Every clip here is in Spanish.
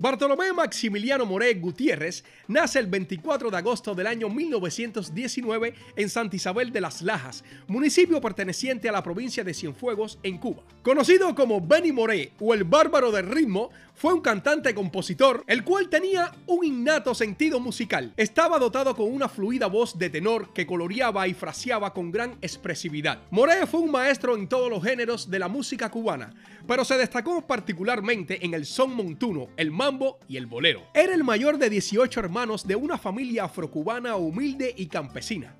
Bartolomé Maximiliano Moré Gutiérrez nace el 24 de agosto del año 1919 en Santa Isabel de las Lajas, municipio perteneciente a la provincia de Cienfuegos, en Cuba. Conocido como Benny Moré o el bárbaro del ritmo, fue un cantante-compositor, el cual tenía un innato sentido musical. Estaba dotado con una fluida voz de tenor que coloreaba y fraseaba con gran expresividad. Moré fue un maestro en todos los géneros de la música cubana, pero se destacó particularmente en el son montuno, el mambo y el bolero. Era el mayor de 18 hermanos de una familia afrocubana humilde y campesina.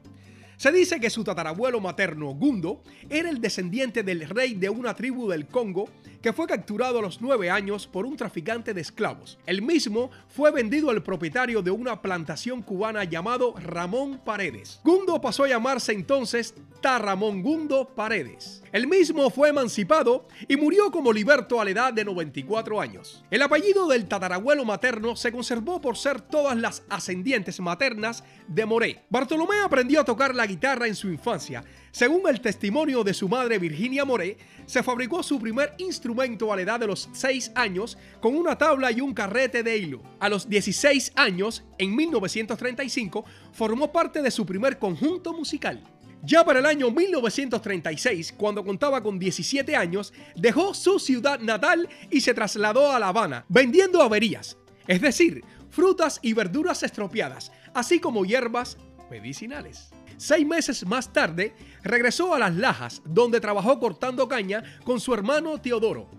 Se dice que su tatarabuelo materno, Gundo, era el descendiente del rey de una tribu del Congo que fue capturado a los nueve años por un traficante de esclavos. El mismo fue vendido al propietario de una plantación cubana llamado Ramón Paredes. Gundo pasó a llamarse entonces Tarramón Gundo Paredes. El mismo fue emancipado y murió como liberto a la edad de 94 años. El apellido del tatarabuelo materno se conservó por ser todas las ascendientes maternas de Moré. Bartolomé aprendió a tocar la guitarra en su infancia. Según el testimonio de su madre Virginia Moré, se fabricó su primer instrumento a la edad de los 6 años con una tabla y un carrete de hilo. A los 16 años, en 1935, formó parte de su primer conjunto musical. Ya para el año 1936, cuando contaba con 17 años, dejó su ciudad natal y se trasladó a La Habana, vendiendo averías, es decir, frutas y verduras estropeadas, así como hierbas medicinales. Seis meses más tarde, regresó a Las Lajas, donde trabajó cortando caña con su hermano Teodoro.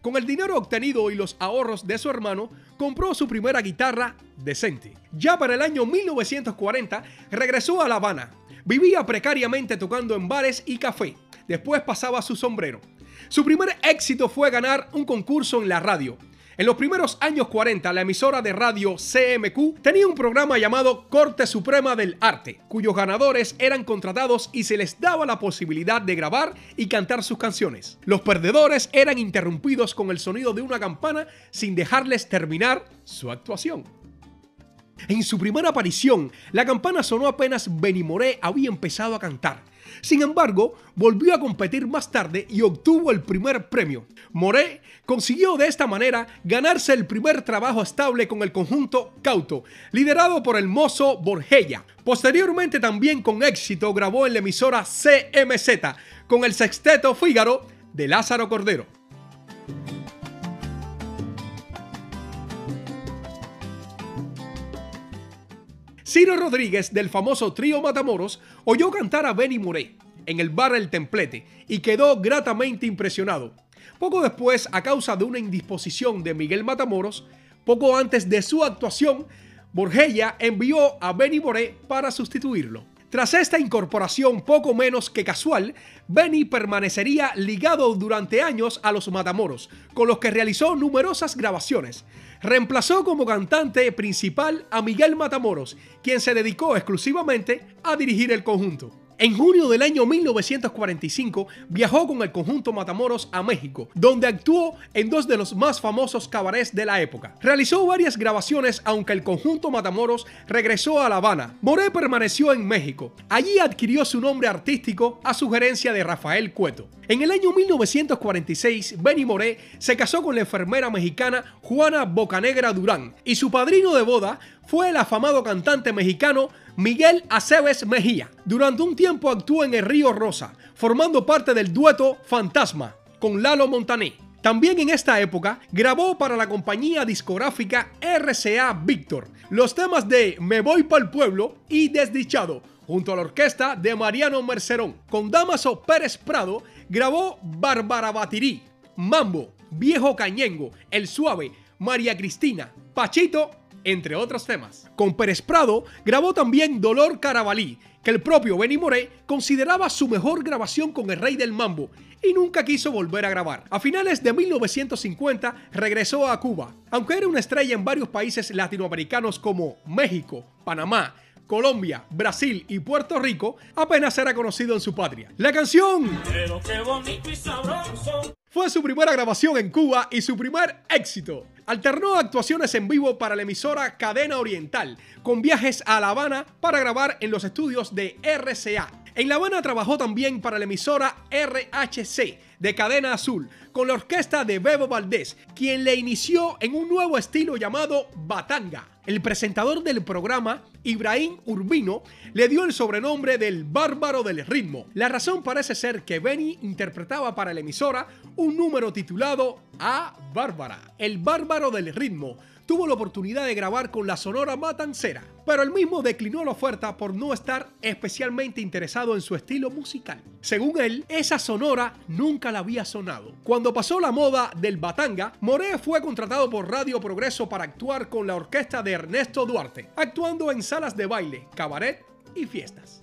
Con el dinero obtenido y los ahorros de su hermano, compró su primera guitarra decente. Ya para el año 1940, regresó a La Habana. Vivía precariamente tocando en bares y café. Después pasaba su sombrero. Su primer éxito fue ganar un concurso en la radio. En los primeros años 40, la emisora de radio CMQ tenía un programa llamado Corte Suprema del Arte, cuyos ganadores eran contratados y se les daba la posibilidad de grabar y cantar sus canciones. Los perdedores eran interrumpidos con el sonido de una campana sin dejarles terminar su actuación. En su primera aparición, la campana sonó apenas Benny Moré había empezado a cantar. Sin embargo, volvió a competir más tarde y obtuvo el primer premio. Moré consiguió de esta manera ganarse el primer trabajo estable con el conjunto Cauto, liderado por el mozo Borgella. Posteriormente también con éxito grabó en la emisora CMZ con el sexteto Fígaro de Lázaro Cordero. Ciro Rodríguez del famoso trío Matamoros oyó cantar a Benny Moré en el bar El Templete y quedó gratamente impresionado. Poco después, a causa de una indisposición de Miguel Matamoros, poco antes de su actuación, Borgella envió a Benny Moré para sustituirlo. Tras esta incorporación poco menos que casual, Benny permanecería ligado durante años a los Matamoros, con los que realizó numerosas grabaciones. Reemplazó como cantante principal a Miguel Matamoros, quien se dedicó exclusivamente a dirigir el conjunto. En junio del año 1945 viajó con el conjunto Matamoros a México, donde actuó en dos de los más famosos cabarets de la época. Realizó varias grabaciones, aunque el conjunto Matamoros regresó a La Habana. Moré permaneció en México. Allí adquirió su nombre artístico a sugerencia de Rafael Cueto. En el año 1946, Benny Moré se casó con la enfermera mexicana Juana Bocanegra Durán y su padrino de boda fue el afamado cantante mexicano Miguel Aceves Mejía. Durante un tiempo actuó en El Río Rosa, formando parte del dueto Fantasma con Lalo Montané. También en esta época grabó para la compañía discográfica RCA Víctor los temas de Me voy el pueblo y Desdichado, junto a la orquesta de Mariano Mercerón. Con Damaso Pérez Prado grabó Bárbara Batirí, Mambo, Viejo Cañengo, El Suave, María Cristina, Pachito entre otros temas. Con Pérez Prado grabó también Dolor Carabalí, que el propio Benny Moré consideraba su mejor grabación con el rey del mambo y nunca quiso volver a grabar. A finales de 1950 regresó a Cuba. Aunque era una estrella en varios países latinoamericanos como México, Panamá, Colombia, Brasil y Puerto Rico, apenas era conocido en su patria. La canción fue su primera grabación en Cuba y su primer éxito. Alternó actuaciones en vivo para la emisora Cadena Oriental, con viajes a La Habana para grabar en los estudios de RCA. En La Habana trabajó también para la emisora RHC, de Cadena Azul con la orquesta de Bebo Valdés, quien le inició en un nuevo estilo llamado Batanga. El presentador del programa, Ibrahim Urbino, le dio el sobrenombre del bárbaro del ritmo. La razón parece ser que Benny interpretaba para la emisora un número titulado A Bárbara, el bárbaro del ritmo, tuvo la oportunidad de grabar con la Sonora Matancera, pero él mismo declinó la oferta por no estar especialmente interesado en su estilo musical. Según él, esa Sonora nunca la había sonado. Cuando pasó la moda del batanga, More fue contratado por Radio Progreso para actuar con la orquesta de Ernesto Duarte, actuando en salas de baile, cabaret y fiestas.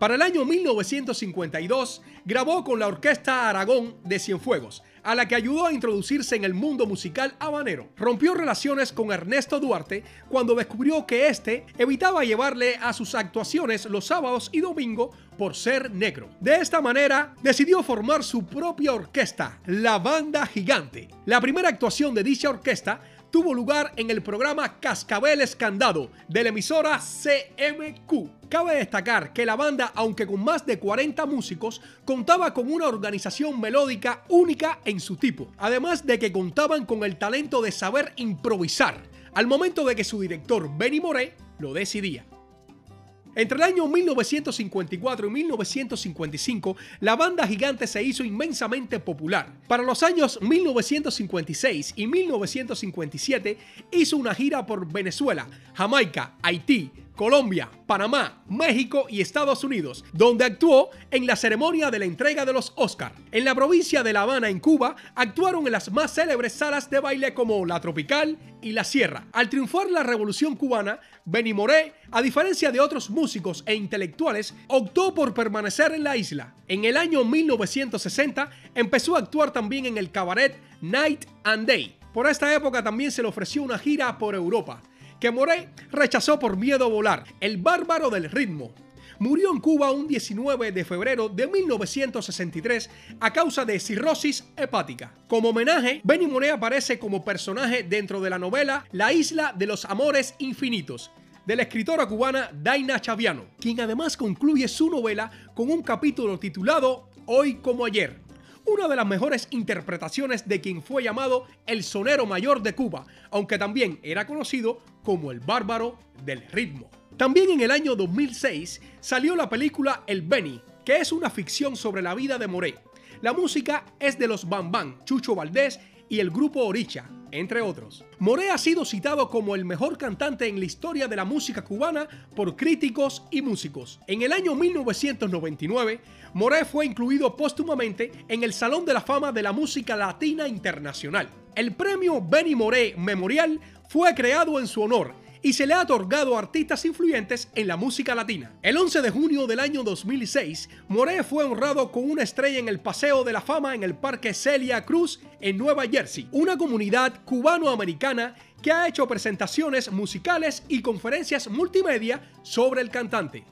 Para el año 1952 grabó con la Orquesta Aragón de Cienfuegos, a la que ayudó a introducirse en el mundo musical habanero. Rompió relaciones con Ernesto Duarte cuando descubrió que éste evitaba llevarle a sus actuaciones los sábados y domingos por ser negro. De esta manera, decidió formar su propia orquesta, la Banda Gigante. La primera actuación de dicha orquesta tuvo lugar en el programa Cascabel Escandado de la emisora CMQ. Cabe destacar que la banda, aunque con más de 40 músicos, contaba con una organización melódica única en su tipo, además de que contaban con el talento de saber improvisar, al momento de que su director Benny Moré lo decidía. Entre el año 1954 y 1955, la banda gigante se hizo inmensamente popular. Para los años 1956 y 1957 hizo una gira por Venezuela, Jamaica, Haití, Colombia, Panamá, México y Estados Unidos, donde actuó en la ceremonia de la entrega de los Oscar. En la provincia de La Habana, en Cuba, actuaron en las más célebres salas de baile como La Tropical y La Sierra. Al triunfar la Revolución Cubana, Benny Moré, a diferencia de otros músicos e intelectuales, optó por permanecer en la isla. En el año 1960 empezó a actuar también en el cabaret Night and Day. Por esta época también se le ofreció una gira por Europa que Moré rechazó por miedo a volar, el bárbaro del ritmo. Murió en Cuba un 19 de febrero de 1963 a causa de cirrosis hepática. Como homenaje, Benny Moré aparece como personaje dentro de la novela La isla de los amores infinitos, de la escritora cubana Daina Chaviano, quien además concluye su novela con un capítulo titulado Hoy como ayer, una de las mejores interpretaciones de quien fue llamado el sonero mayor de Cuba, aunque también era conocido como el bárbaro del ritmo. También en el año 2006 salió la película El Benny, que es una ficción sobre la vida de Moré. La música es de los Bam Chucho Valdés y el grupo Oricha, entre otros. Moré ha sido citado como el mejor cantante en la historia de la música cubana por críticos y músicos. En el año 1999, Moré fue incluido póstumamente en el Salón de la Fama de la Música Latina Internacional. El premio Benny Moré Memorial fue creado en su honor y se le ha otorgado a artistas influyentes en la música latina. El 11 de junio del año 2006, Moré fue honrado con una estrella en el Paseo de la Fama en el Parque Celia Cruz en Nueva Jersey, una comunidad cubano-americana que ha hecho presentaciones musicales y conferencias multimedia sobre el cantante.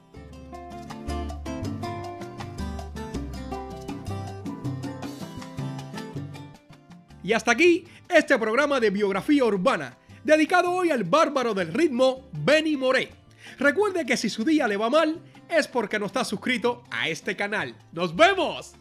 Y hasta aquí este programa de biografía urbana dedicado hoy al bárbaro del ritmo Benny Moré. Recuerde que si su día le va mal es porque no está suscrito a este canal. ¡Nos vemos!